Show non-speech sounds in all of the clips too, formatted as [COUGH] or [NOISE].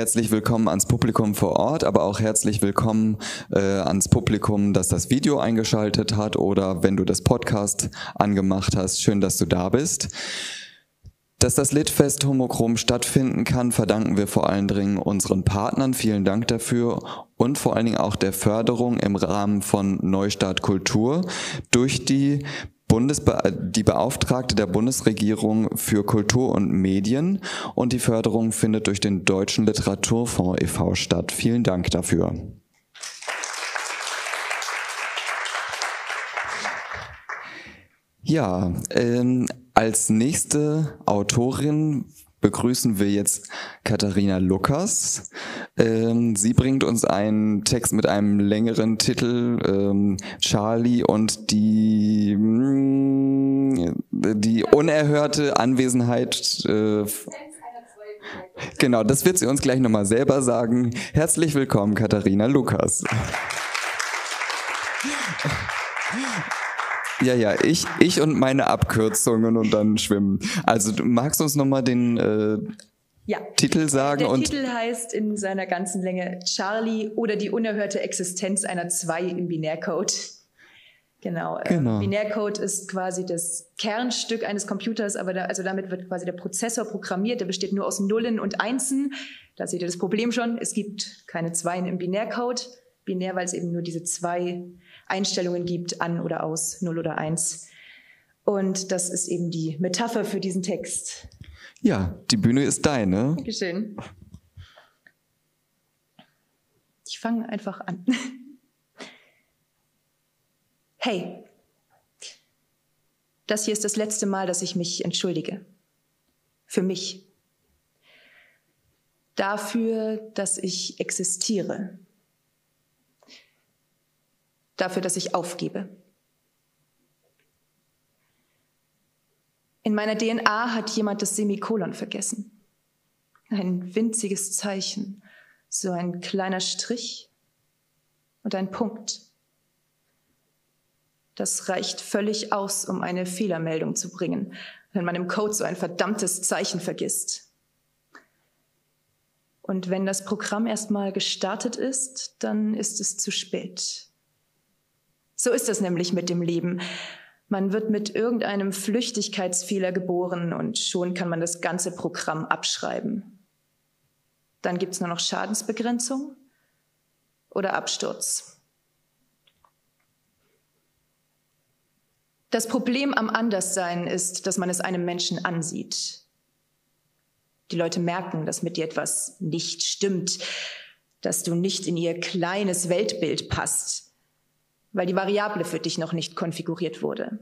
Herzlich willkommen ans Publikum vor Ort, aber auch herzlich willkommen äh, ans Publikum, das das Video eingeschaltet hat oder wenn du das Podcast angemacht hast. Schön, dass du da bist. Dass das Litfest Homochrom stattfinden kann, verdanken wir vor allen Dingen unseren Partnern. Vielen Dank dafür und vor allen Dingen auch der Förderung im Rahmen von Neustart Kultur durch die Bundesbe die Beauftragte der Bundesregierung für Kultur und Medien und die Förderung findet durch den Deutschen Literaturfonds e.V. statt. Vielen Dank dafür. Ja, ähm, als nächste Autorin begrüßen wir jetzt Katharina Lukas. Ähm, sie bringt uns einen Text mit einem längeren Titel, ähm, Charlie und die, mm, die unerhörte Anwesenheit. Äh, genau, das wird sie uns gleich nochmal selber sagen. Herzlich willkommen, Katharina Lukas. Ja, ja, ich, ich und meine Abkürzungen und dann schwimmen. Also du magst uns nochmal den äh, ja. Titel sagen? Der Titel heißt in seiner ganzen Länge Charlie oder die unerhörte Existenz einer 2 im Binärcode. Genau. Äh, genau. Binärcode ist quasi das Kernstück eines Computers, aber da, also damit wird quasi der Prozessor programmiert. Der besteht nur aus Nullen und Einsen. Da seht ihr das Problem schon. Es gibt keine Zweien im Binärcode. Binär, weil es eben nur diese zwei Einstellungen gibt, an oder aus, 0 oder 1. Und das ist eben die Metapher für diesen Text. Ja, die Bühne ist deine. Dankeschön. Ich fange einfach an. [LAUGHS] Hey, das hier ist das letzte Mal, dass ich mich entschuldige. Für mich. Dafür, dass ich existiere dafür, dass ich aufgebe. In meiner DNA hat jemand das Semikolon vergessen. Ein winziges Zeichen, so ein kleiner Strich und ein Punkt. Das reicht völlig aus, um eine Fehlermeldung zu bringen, wenn man im Code so ein verdammtes Zeichen vergisst. Und wenn das Programm erstmal gestartet ist, dann ist es zu spät. So ist es nämlich mit dem Leben. Man wird mit irgendeinem Flüchtigkeitsfehler geboren und schon kann man das ganze Programm abschreiben. Dann gibt es nur noch Schadensbegrenzung oder Absturz. Das Problem am Anderssein ist, dass man es einem Menschen ansieht. Die Leute merken, dass mit dir etwas nicht stimmt, dass du nicht in ihr kleines Weltbild passt weil die Variable für dich noch nicht konfiguriert wurde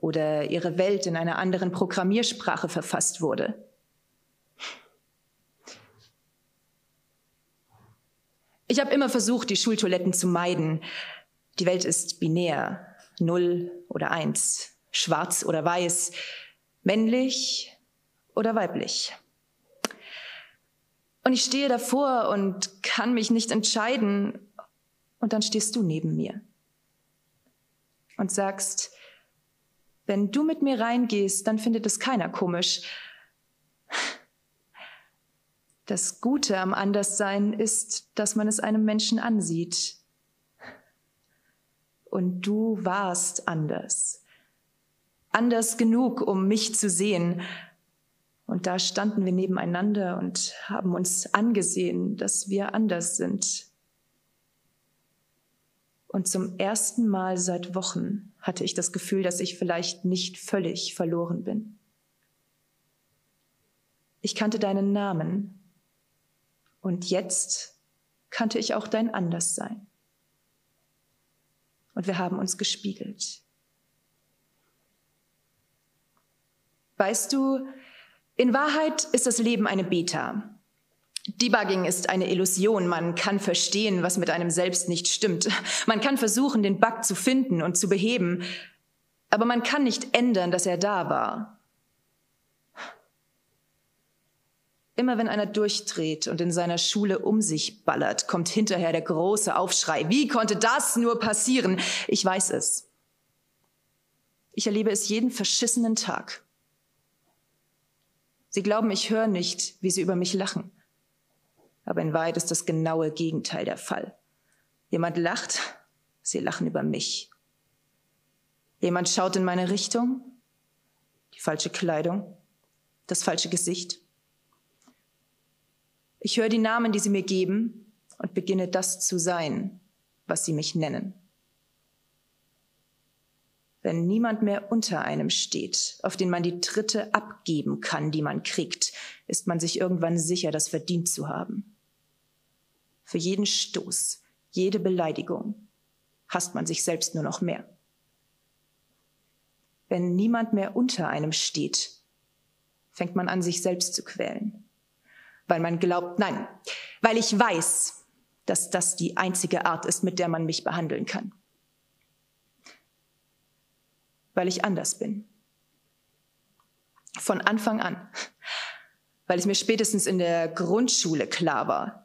oder ihre Welt in einer anderen Programmiersprache verfasst wurde. Ich habe immer versucht, die Schultoiletten zu meiden. Die Welt ist binär, null oder eins, schwarz oder weiß, männlich oder weiblich. Und ich stehe davor und kann mich nicht entscheiden, und dann stehst du neben mir und sagst, wenn du mit mir reingehst, dann findet es keiner komisch. Das Gute am Anderssein ist, dass man es einem Menschen ansieht. Und du warst anders. Anders genug, um mich zu sehen. Und da standen wir nebeneinander und haben uns angesehen, dass wir anders sind. Und zum ersten Mal seit Wochen hatte ich das Gefühl, dass ich vielleicht nicht völlig verloren bin. Ich kannte deinen Namen und jetzt kannte ich auch dein Anderssein. Und wir haben uns gespiegelt. Weißt du, in Wahrheit ist das Leben eine Beta. Debugging ist eine Illusion. Man kann verstehen, was mit einem selbst nicht stimmt. Man kann versuchen, den Bug zu finden und zu beheben, aber man kann nicht ändern, dass er da war. Immer wenn einer durchdreht und in seiner Schule um sich ballert, kommt hinterher der große Aufschrei. Wie konnte das nur passieren? Ich weiß es. Ich erlebe es jeden verschissenen Tag. Sie glauben, ich höre nicht, wie sie über mich lachen. Aber in Wahrheit ist das genaue Gegenteil der Fall. Jemand lacht, sie lachen über mich. Jemand schaut in meine Richtung, die falsche Kleidung, das falsche Gesicht. Ich höre die Namen, die sie mir geben und beginne das zu sein, was sie mich nennen. Wenn niemand mehr unter einem steht, auf den man die Tritte abgeben kann, die man kriegt, ist man sich irgendwann sicher, das verdient zu haben. Für jeden Stoß, jede Beleidigung hasst man sich selbst nur noch mehr. Wenn niemand mehr unter einem steht, fängt man an, sich selbst zu quälen. Weil man glaubt, nein, weil ich weiß, dass das die einzige Art ist, mit der man mich behandeln kann. Weil ich anders bin. Von Anfang an. Weil es mir spätestens in der Grundschule klar war,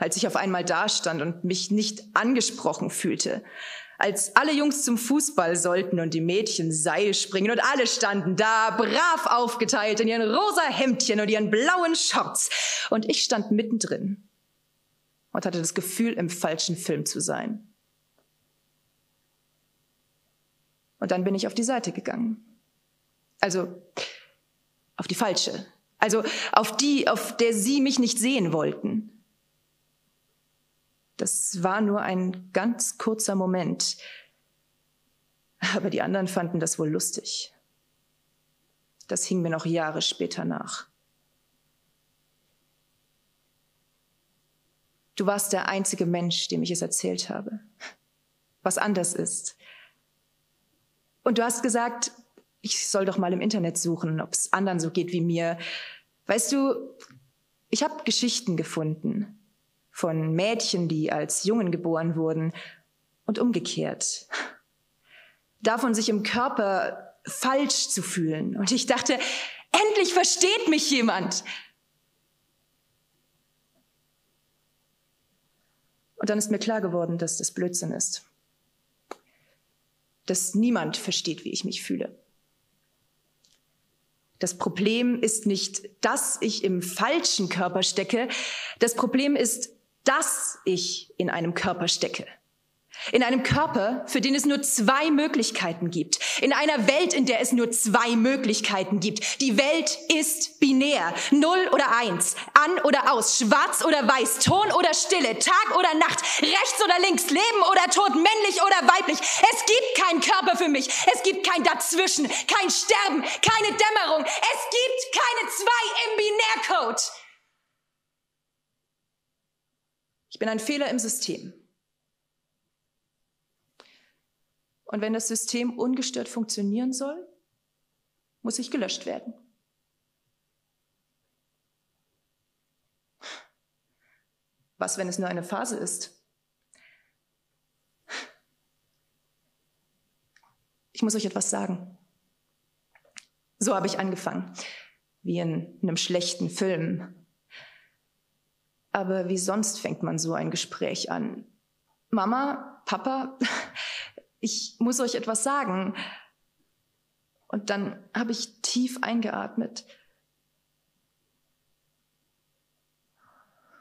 als ich auf einmal dastand und mich nicht angesprochen fühlte, als alle Jungs zum Fußball sollten und die Mädchen Seil springen und alle standen da, brav aufgeteilt in ihren rosa Hemdchen und ihren blauen Shorts. Und ich stand mittendrin und hatte das Gefühl, im falschen Film zu sein. Und dann bin ich auf die Seite gegangen. Also auf die falsche. Also auf die, auf der sie mich nicht sehen wollten. Das war nur ein ganz kurzer Moment. Aber die anderen fanden das wohl lustig. Das hing mir noch Jahre später nach. Du warst der einzige Mensch, dem ich es erzählt habe, was anders ist. Und du hast gesagt, ich soll doch mal im Internet suchen, ob es anderen so geht wie mir. Weißt du, ich habe Geschichten gefunden von Mädchen, die als Jungen geboren wurden und umgekehrt. Davon sich im Körper falsch zu fühlen. Und ich dachte, endlich versteht mich jemand. Und dann ist mir klar geworden, dass das Blödsinn ist. Dass niemand versteht, wie ich mich fühle. Das Problem ist nicht, dass ich im falschen Körper stecke. Das Problem ist, dass ich in einem Körper stecke. In einem Körper, für den es nur zwei Möglichkeiten gibt. In einer Welt, in der es nur zwei Möglichkeiten gibt. Die Welt ist binär. Null oder eins. An oder aus. Schwarz oder weiß. Ton oder Stille. Tag oder Nacht. Rechts oder links. Leben oder Tod. Männlich oder weiblich. Es gibt keinen Körper für mich. Es gibt kein Dazwischen. Kein Sterben. Keine Dämmerung. Es gibt keine zwei im Binärcode. Ich bin ein Fehler im System. Und wenn das System ungestört funktionieren soll, muss ich gelöscht werden. Was, wenn es nur eine Phase ist? Ich muss euch etwas sagen. So habe ich angefangen, wie in einem schlechten Film, aber wie sonst fängt man so ein Gespräch an? Mama, Papa, [LAUGHS] ich muss euch etwas sagen. Und dann habe ich tief eingeatmet.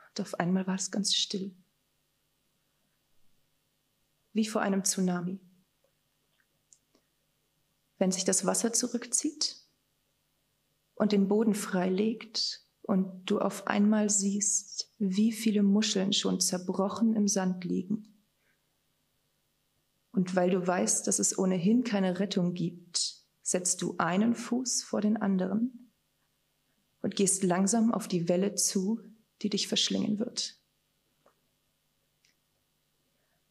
Und auf einmal war es ganz still. Wie vor einem Tsunami. Wenn sich das Wasser zurückzieht und den Boden freilegt und du auf einmal siehst, wie viele Muscheln schon zerbrochen im Sand liegen. Und weil du weißt, dass es ohnehin keine Rettung gibt, setzt du einen Fuß vor den anderen und gehst langsam auf die Welle zu, die dich verschlingen wird.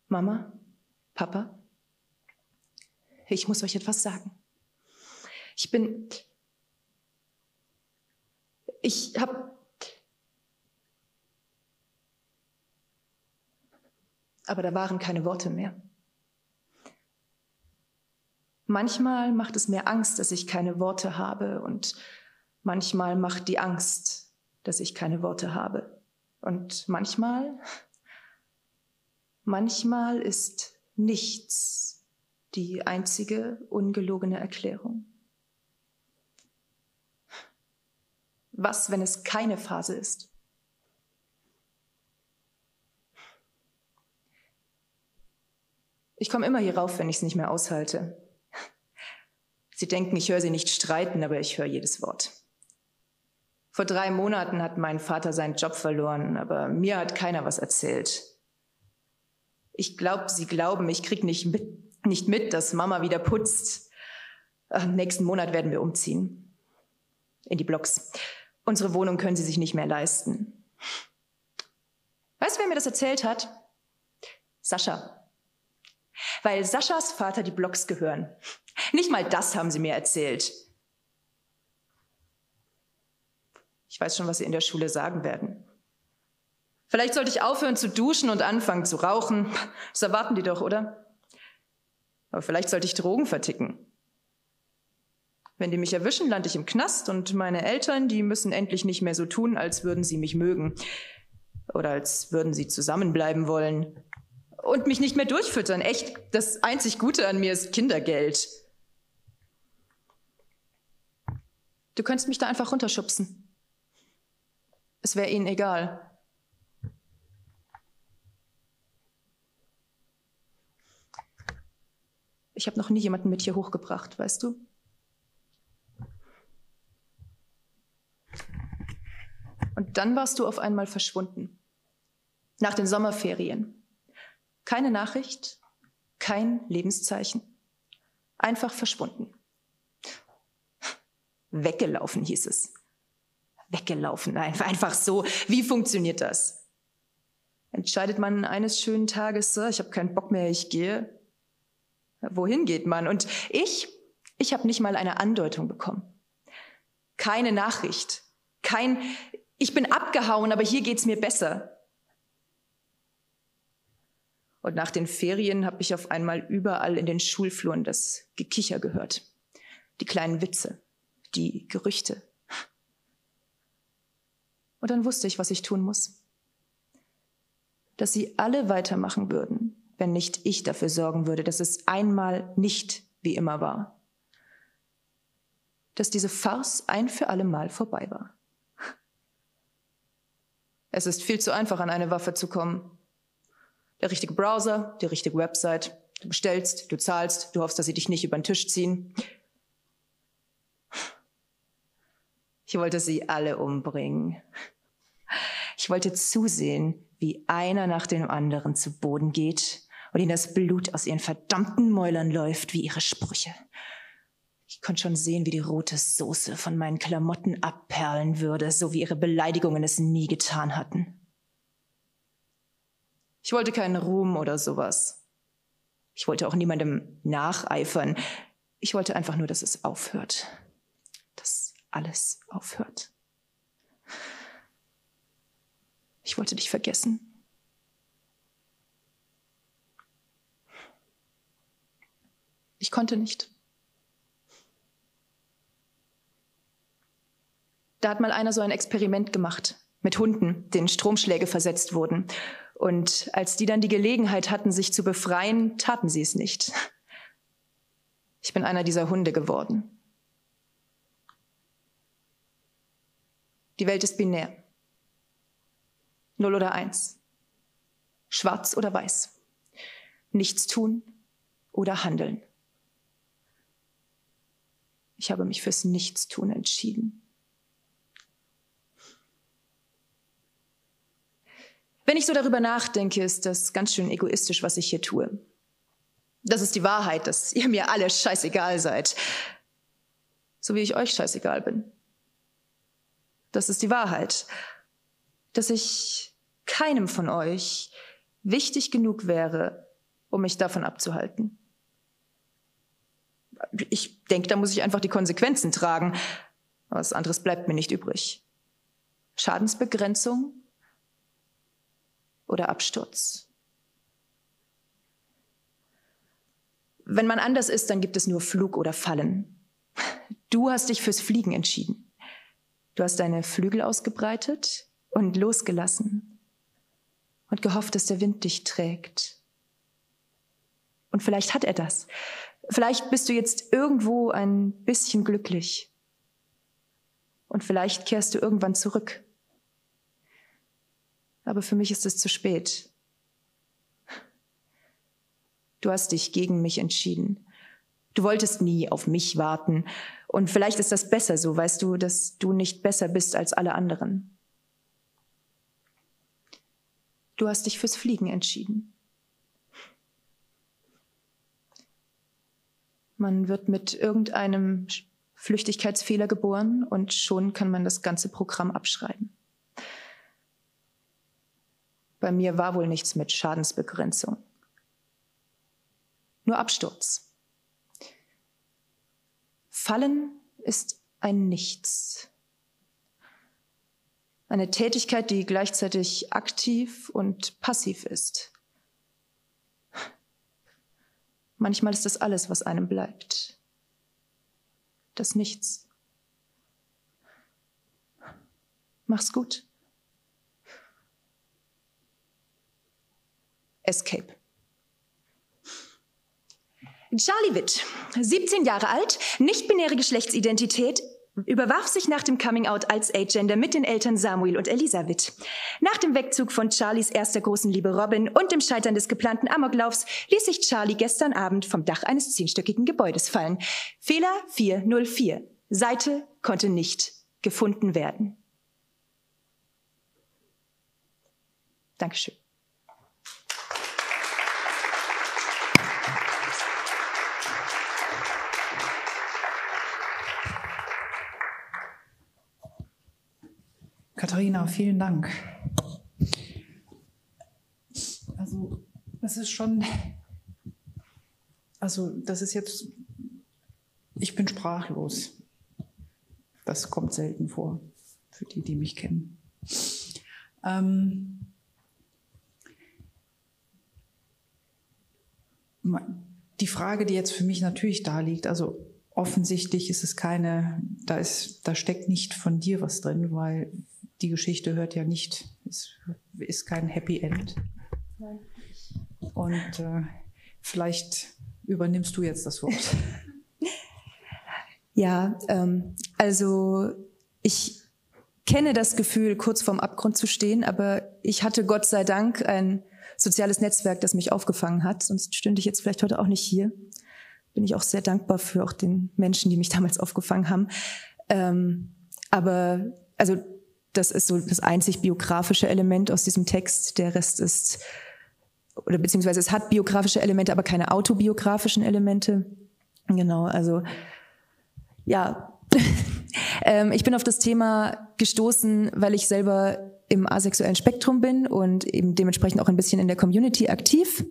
Mama, Papa, ich muss euch etwas sagen. Ich bin ich habe aber da waren keine Worte mehr. Manchmal macht es mir Angst, dass ich keine Worte habe und manchmal macht die Angst, dass ich keine Worte habe. Und manchmal, manchmal ist nichts die einzige ungelogene Erklärung. Was, wenn es keine Phase ist? Ich komme immer hier rauf, wenn ich es nicht mehr aushalte. Sie denken, ich höre Sie nicht streiten, aber ich höre jedes Wort. Vor drei Monaten hat mein Vater seinen Job verloren, aber mir hat keiner was erzählt. Ich glaube, Sie glauben, ich kriege nicht mit, nicht mit, dass Mama wieder putzt. Ach, nächsten Monat werden wir umziehen. In die Blocks. Unsere Wohnung können sie sich nicht mehr leisten. Weißt du, wer mir das erzählt hat? Sascha. Weil Saschas Vater die Blocks gehören. Nicht mal das haben sie mir erzählt. Ich weiß schon, was sie in der Schule sagen werden. Vielleicht sollte ich aufhören zu duschen und anfangen zu rauchen. Das erwarten die doch, oder? Aber vielleicht sollte ich Drogen verticken. Wenn die mich erwischen, lande ich im Knast und meine Eltern, die müssen endlich nicht mehr so tun, als würden sie mich mögen. Oder als würden sie zusammenbleiben wollen. Und mich nicht mehr durchfüttern. Echt, das einzig Gute an mir ist Kindergeld. Du könntest mich da einfach runterschubsen. Es wäre ihnen egal. Ich habe noch nie jemanden mit hier hochgebracht, weißt du? Und dann warst du auf einmal verschwunden. Nach den Sommerferien. Keine Nachricht, kein Lebenszeichen. Einfach verschwunden. Weggelaufen hieß es. Weggelaufen, [LAUGHS] einfach so. Wie funktioniert das? Entscheidet man eines schönen Tages, ich habe keinen Bock mehr, ich gehe. Wohin geht man? Und ich, ich habe nicht mal eine Andeutung bekommen. Keine Nachricht, kein ich bin abgehauen, aber hier geht's mir besser. Und nach den Ferien habe ich auf einmal überall in den Schulfluren das Gekicher gehört. Die kleinen Witze, die Gerüchte. Und dann wusste ich, was ich tun muss. Dass sie alle weitermachen würden, wenn nicht ich dafür sorgen würde, dass es einmal nicht wie immer war. Dass diese Farce ein für alle Mal vorbei war. Es ist viel zu einfach, an eine Waffe zu kommen. Der richtige Browser, die richtige Website. Du bestellst, du zahlst, du hoffst, dass sie dich nicht über den Tisch ziehen. Ich wollte sie alle umbringen. Ich wollte zusehen, wie einer nach dem anderen zu Boden geht und ihnen das Blut aus ihren verdammten Mäulern läuft, wie ihre Sprüche. Ich konnte schon sehen, wie die rote Soße von meinen Klamotten abperlen würde, so wie ihre Beleidigungen es nie getan hatten. Ich wollte keinen Ruhm oder sowas. Ich wollte auch niemandem nacheifern. Ich wollte einfach nur, dass es aufhört. Dass alles aufhört. Ich wollte dich vergessen. Ich konnte nicht. Da hat mal einer so ein Experiment gemacht mit Hunden, denen Stromschläge versetzt wurden. Und als die dann die Gelegenheit hatten, sich zu befreien, taten sie es nicht. Ich bin einer dieser Hunde geworden. Die Welt ist binär. Null oder eins. Schwarz oder weiß. Nichts tun oder handeln. Ich habe mich fürs Nichtstun entschieden. Wenn ich so darüber nachdenke, ist das ganz schön egoistisch, was ich hier tue. Das ist die Wahrheit, dass ihr mir alle scheißegal seid. So wie ich euch scheißegal bin. Das ist die Wahrheit. Dass ich keinem von euch wichtig genug wäre, um mich davon abzuhalten. Ich denke, da muss ich einfach die Konsequenzen tragen. Was anderes bleibt mir nicht übrig. Schadensbegrenzung oder Absturz. Wenn man anders ist, dann gibt es nur Flug oder Fallen. Du hast dich fürs Fliegen entschieden. Du hast deine Flügel ausgebreitet und losgelassen und gehofft, dass der Wind dich trägt. Und vielleicht hat er das. Vielleicht bist du jetzt irgendwo ein bisschen glücklich. Und vielleicht kehrst du irgendwann zurück aber für mich ist es zu spät. Du hast dich gegen mich entschieden. Du wolltest nie auf mich warten. Und vielleicht ist das besser so, weißt du, dass du nicht besser bist als alle anderen. Du hast dich fürs Fliegen entschieden. Man wird mit irgendeinem Flüchtigkeitsfehler geboren und schon kann man das ganze Programm abschreiben. Bei mir war wohl nichts mit Schadensbegrenzung. Nur Absturz. Fallen ist ein Nichts. Eine Tätigkeit, die gleichzeitig aktiv und passiv ist. Manchmal ist das alles, was einem bleibt. Das Nichts. Mach's gut. Escape. Charlie Witt, 17 Jahre alt, nicht-binäre Geschlechtsidentität, überwarf sich nach dem Coming-out als Agender mit den Eltern Samuel und Elisabeth. Nach dem Wegzug von Charlies erster großen Liebe Robin und dem Scheitern des geplanten Amoklaufs ließ sich Charlie gestern Abend vom Dach eines zehnstöckigen Gebäudes fallen. Fehler 404. Seite konnte nicht gefunden werden. Dankeschön. Katharina, vielen Dank. Also, das ist schon, also, das ist jetzt, ich bin sprachlos. Das kommt selten vor, für die, die mich kennen. Ähm, die Frage, die jetzt für mich natürlich da liegt, also offensichtlich ist es keine, da ist, da steckt nicht von dir was drin, weil die Geschichte hört ja nicht, es ist kein Happy End. Und äh, vielleicht übernimmst du jetzt das Wort. [LAUGHS] Ja, ähm, also ich kenne das Gefühl, kurz vorm Abgrund zu stehen, aber ich hatte Gott sei Dank ein soziales Netzwerk, das mich aufgefangen hat, sonst stünde ich jetzt vielleicht heute auch nicht hier. Bin ich auch sehr dankbar für auch den Menschen, die mich damals aufgefangen haben. Ähm, aber also das ist so das einzig biografische Element aus diesem Text. Der Rest ist, oder beziehungsweise es hat biografische Elemente, aber keine autobiografischen Elemente. Genau, also ja. [LAUGHS] ähm, ich bin auf das Thema gestoßen, weil ich selber im asexuellen Spektrum bin und eben dementsprechend auch ein bisschen in der Community aktiv.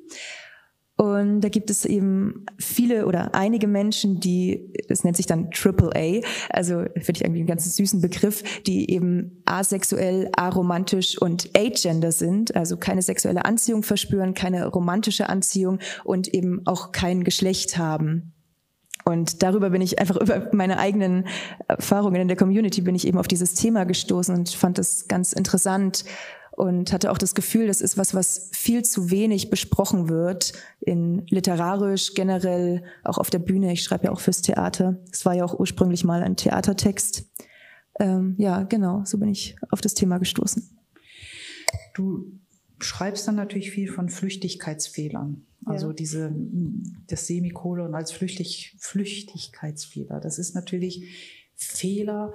Und da gibt es eben viele oder einige Menschen, die, das nennt sich dann Triple A, also finde ich irgendwie einen ganz süßen Begriff, die eben asexuell, aromantisch und agender sind, also keine sexuelle Anziehung verspüren, keine romantische Anziehung und eben auch kein Geschlecht haben. Und darüber bin ich einfach [LAUGHS] über meine eigenen Erfahrungen in der Community bin ich eben auf dieses Thema gestoßen und fand das ganz interessant und hatte auch das Gefühl, das ist was, was viel zu wenig besprochen wird in literarisch, generell auch auf der Bühne. Ich schreibe ja auch fürs Theater. Es war ja auch ursprünglich mal ein Theatertext. Ähm, ja, genau, so bin ich auf das Thema gestoßen. Du schreibst dann natürlich viel von Flüchtigkeitsfehlern. Also ja. diese, das Semikolon als Flüchtig, Flüchtigkeitsfehler. Das ist natürlich Fehler.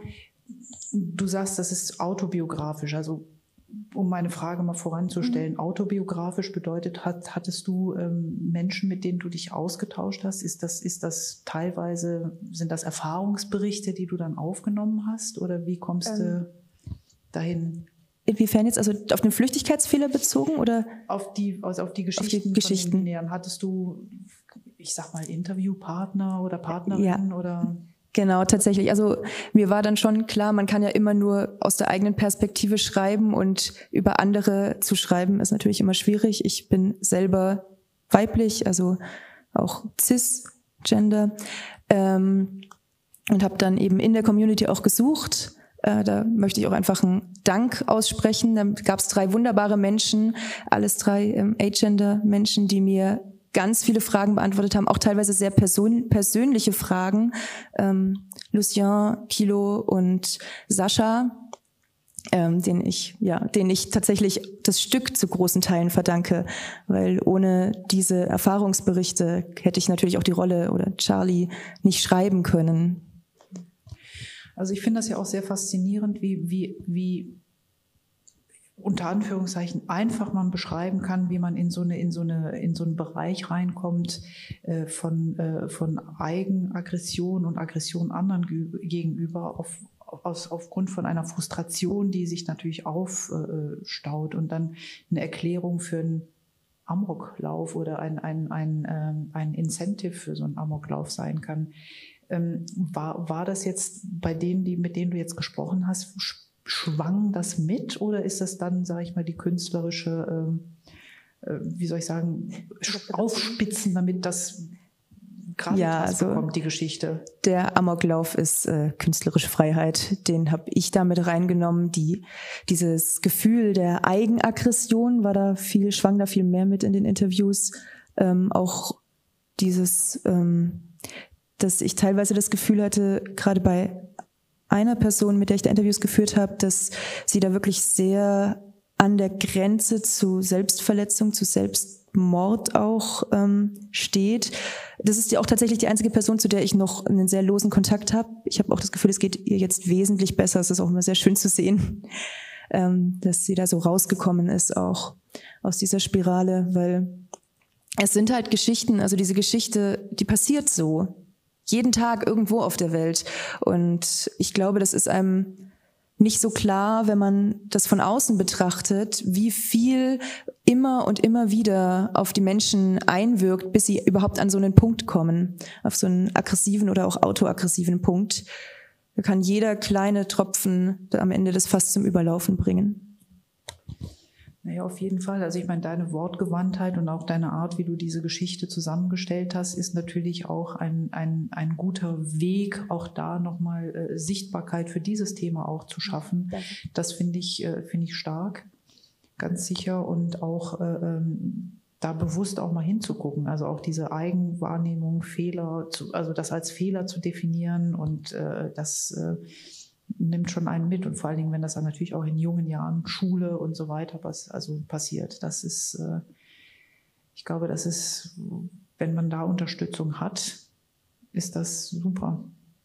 Du sagst, das ist autobiografisch. Also um meine Frage mal voranzustellen, mhm. autobiografisch bedeutet, hat, hattest du ähm, Menschen, mit denen du dich ausgetauscht hast? Ist das, ist das teilweise, sind das Erfahrungsberichte, die du dann aufgenommen hast? Oder wie kommst ähm, du dahin? Inwiefern jetzt? Also auf den Flüchtigkeitsfehler bezogen oder? Auf die, also auf die Geschichten. Auf die Geschichten. Hattest du, ich sag mal, Interviewpartner oder Partnerinnen ja. oder? Genau, tatsächlich. Also mir war dann schon klar, man kann ja immer nur aus der eigenen Perspektive schreiben und über andere zu schreiben ist natürlich immer schwierig. Ich bin selber weiblich, also auch cis-gender ähm, und habe dann eben in der Community auch gesucht. Äh, da möchte ich auch einfach einen Dank aussprechen. Da gab es drei wunderbare Menschen, alles drei ähm, Agender-Menschen, die mir ganz viele Fragen beantwortet haben, auch teilweise sehr person persönliche Fragen. Ähm, Lucien, Kilo und Sascha. ähm, den ich, ja, den ich tatsächlich das Stück zu großen Teilen verdanke, weil ohne diese Erfahrungsberichte hätte ich natürlich auch die Rolle oder Charlie nicht schreiben können. Also ich finde das ja auch sehr faszinierend, wie, wie, wie unter Anführungszeichen einfach man beschreiben kann, wie man in so eine in so eine in so einen Bereich reinkommt äh, von äh, von Eigenaggression und Aggression anderen gegenüber auf aus, aufgrund von einer Frustration, die sich natürlich aufstaut und dann eine Erklärung für einen Amoklauf oder ein, ein, ein, ähm, ein Incentive für so einen Amoklauf sein kann. Ähm, war, war das jetzt bei denen, die, mit denen du jetzt gesprochen hast, schwang das mit oder ist das dann, sage ich mal, die künstlerische, ähm, äh, wie soll ich sagen, aufspitzen, damit das Gravitas ja, also bekommt, die Geschichte? Der Amoklauf ist äh, künstlerische Freiheit. Den habe ich damit reingenommen. Die, dieses Gefühl der Eigenaggression war da viel, schwang da viel mehr mit in den Interviews. Ähm, auch dieses, ähm, dass ich teilweise das Gefühl hatte, gerade bei einer Person, mit der ich da Interviews geführt habe, dass sie da wirklich sehr an der Grenze zu Selbstverletzung, zu Selbstmord auch ähm, steht. Das ist ja auch tatsächlich die einzige Person, zu der ich noch einen sehr losen Kontakt habe. Ich habe auch das Gefühl, es geht ihr jetzt wesentlich besser. Es ist auch immer sehr schön zu sehen, ähm, dass sie da so rausgekommen ist, auch aus dieser Spirale, weil es sind halt Geschichten, also diese Geschichte, die passiert so jeden Tag irgendwo auf der Welt. Und ich glaube, das ist einem nicht so klar, wenn man das von außen betrachtet, wie viel immer und immer wieder auf die Menschen einwirkt, bis sie überhaupt an so einen Punkt kommen, auf so einen aggressiven oder auch autoaggressiven Punkt. Da kann jeder kleine Tropfen am Ende das Fass zum Überlaufen bringen. Naja, auf jeden Fall. Also ich meine, deine Wortgewandtheit und auch deine Art, wie du diese Geschichte zusammengestellt hast, ist natürlich auch ein, ein, ein guter Weg, auch da nochmal äh, Sichtbarkeit für dieses Thema auch zu schaffen. Das finde ich, äh, finde ich stark, ganz sicher. Und auch äh, ähm, da bewusst auch mal hinzugucken. Also auch diese Eigenwahrnehmung, Fehler, zu, also das als Fehler zu definieren und äh, das äh, nimmt schon einen mit und vor allen Dingen, wenn das dann natürlich auch in jungen Jahren Schule und so weiter was also passiert. Das ist, äh, ich glaube, das ist, wenn man da Unterstützung hat, ist das super.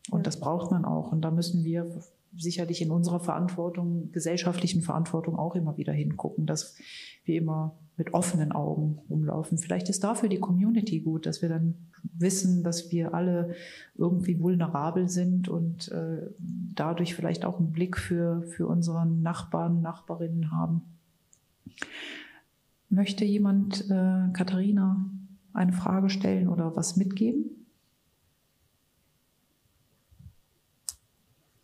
Und das braucht man auch. Und da müssen wir sicherlich in unserer Verantwortung, gesellschaftlichen Verantwortung auch immer wieder hingucken, dass wir immer mit offenen Augen rumlaufen. Vielleicht ist dafür die Community gut, dass wir dann wissen, dass wir alle irgendwie vulnerabel sind und äh, dadurch vielleicht auch einen Blick für, für unseren Nachbarn, Nachbarinnen haben. Möchte jemand äh, Katharina eine Frage stellen oder was mitgeben?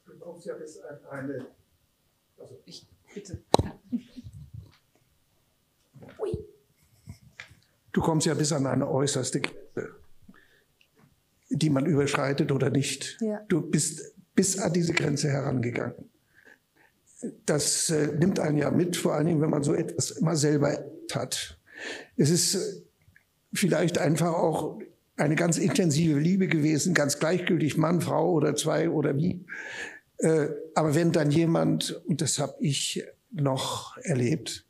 Du kommst ja bis eine, also ich bitte. Du kommst ja bis an eine äußerste Grenze die man überschreitet oder nicht. Ja. Du bist bis an diese Grenze herangegangen. Das äh, nimmt einen ja mit, vor allen Dingen, wenn man so etwas immer selber hat. Es ist äh, vielleicht einfach auch eine ganz intensive Liebe gewesen, ganz gleichgültig Mann, Frau oder zwei oder wie. Äh, aber wenn dann jemand, und das habe ich noch erlebt,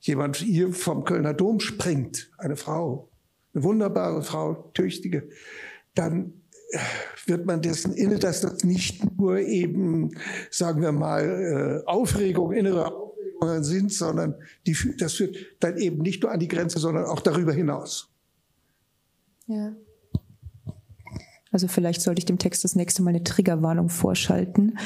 jemand hier vom Kölner Dom springt, eine Frau, eine wunderbare Frau, tüchtige, dann wird man dessen inne, dass das nicht nur eben, sagen wir mal, äh, Aufregung, innere Aufregungen sind, sondern die, das führt dann eben nicht nur an die Grenze, sondern auch darüber hinaus. Ja. Also vielleicht sollte ich dem Text das nächste Mal eine Triggerwarnung vorschalten.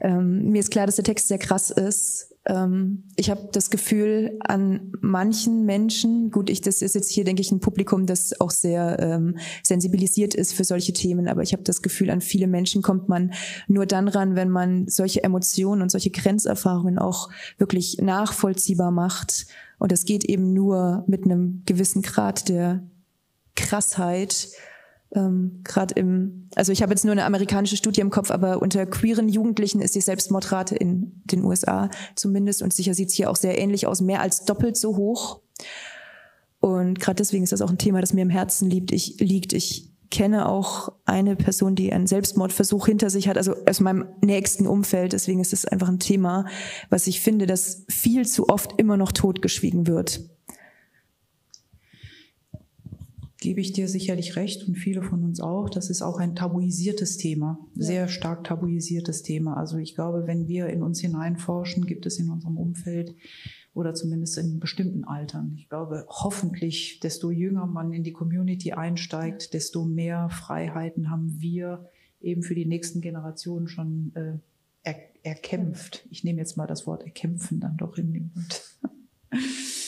Ähm, mir ist klar, dass der Text sehr krass ist. Ähm, ich habe das Gefühl, an manchen Menschen, gut, ich, das ist jetzt hier, denke ich, ein Publikum, das auch sehr ähm, sensibilisiert ist für solche Themen, aber ich habe das Gefühl, an viele Menschen kommt man nur dann ran, wenn man solche Emotionen und solche Grenzerfahrungen auch wirklich nachvollziehbar macht. Und das geht eben nur mit einem gewissen Grad der Krassheit ähm, gerade im, also ich habe jetzt nur eine amerikanische Studie im Kopf, aber unter queeren Jugendlichen ist die Selbstmordrate in den USA zumindest und sicher sieht es hier auch sehr ähnlich aus, mehr als doppelt so hoch. Und gerade deswegen ist das auch ein Thema, das mir im Herzen liegt. Ich, liegt. ich kenne auch eine Person, die einen Selbstmordversuch hinter sich hat, also aus meinem nächsten Umfeld. Deswegen ist es einfach ein Thema, was ich finde, dass viel zu oft immer noch totgeschwiegen wird. Gebe ich dir sicherlich recht und viele von uns auch. Das ist auch ein tabuisiertes Thema, sehr stark tabuisiertes Thema. Also ich glaube, wenn wir in uns hineinforschen, gibt es in unserem Umfeld oder zumindest in bestimmten Altern. Ich glaube, hoffentlich, desto jünger man in die Community einsteigt, desto mehr Freiheiten haben wir eben für die nächsten Generationen schon äh, er, erkämpft. Ich nehme jetzt mal das Wort erkämpfen dann doch in den Mund. [LAUGHS]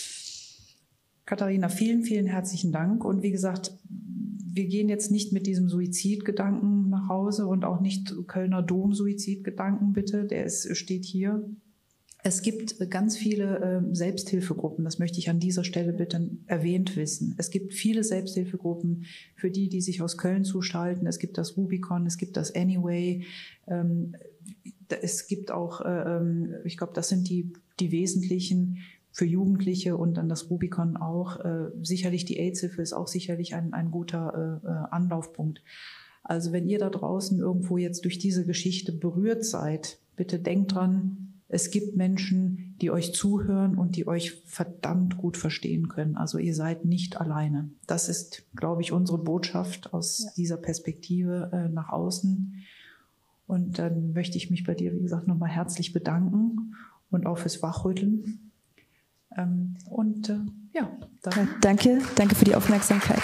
Katharina, vielen, vielen herzlichen Dank. Und wie gesagt, wir gehen jetzt nicht mit diesem Suizidgedanken nach Hause und auch nicht Kölner Dom-Suizidgedanken, bitte. Der ist, steht hier es gibt ganz viele äh, Selbsthilfegruppen, das möchte ich an dieser Stelle bitte erwähnt wissen. Es gibt viele Selbsthilfegruppen für die, die sich aus Köln zuschalten. Es gibt das Rubicon, es gibt das Anyway. Ähm, es gibt auch, äh, ähm, ich glaube, das sind die, die wesentlichen für Jugendliche und dann das Rubicon auch. Äh, sicherlich die AIDS-Hilfe ist auch sicherlich ein, ein guter äh, äh, Anlaufpunkt. Also wenn ihr da draußen irgendwo jetzt durch diese Geschichte berührt seid, bitte denkt dran, es gibt Menschen, die euch zuhören und die euch verdammt gut verstehen können. Also ihr seid nicht alleine. Das ist, glaube ich, unsere Botschaft aus ja. dieser Perspektive äh, nach außen. Und dann möchte ich mich bei dir, wie gesagt, nochmal herzlich bedanken und auch fürs Wachrütteln. Ähm, und äh, ja, dann. danke, danke für die Aufmerksamkeit.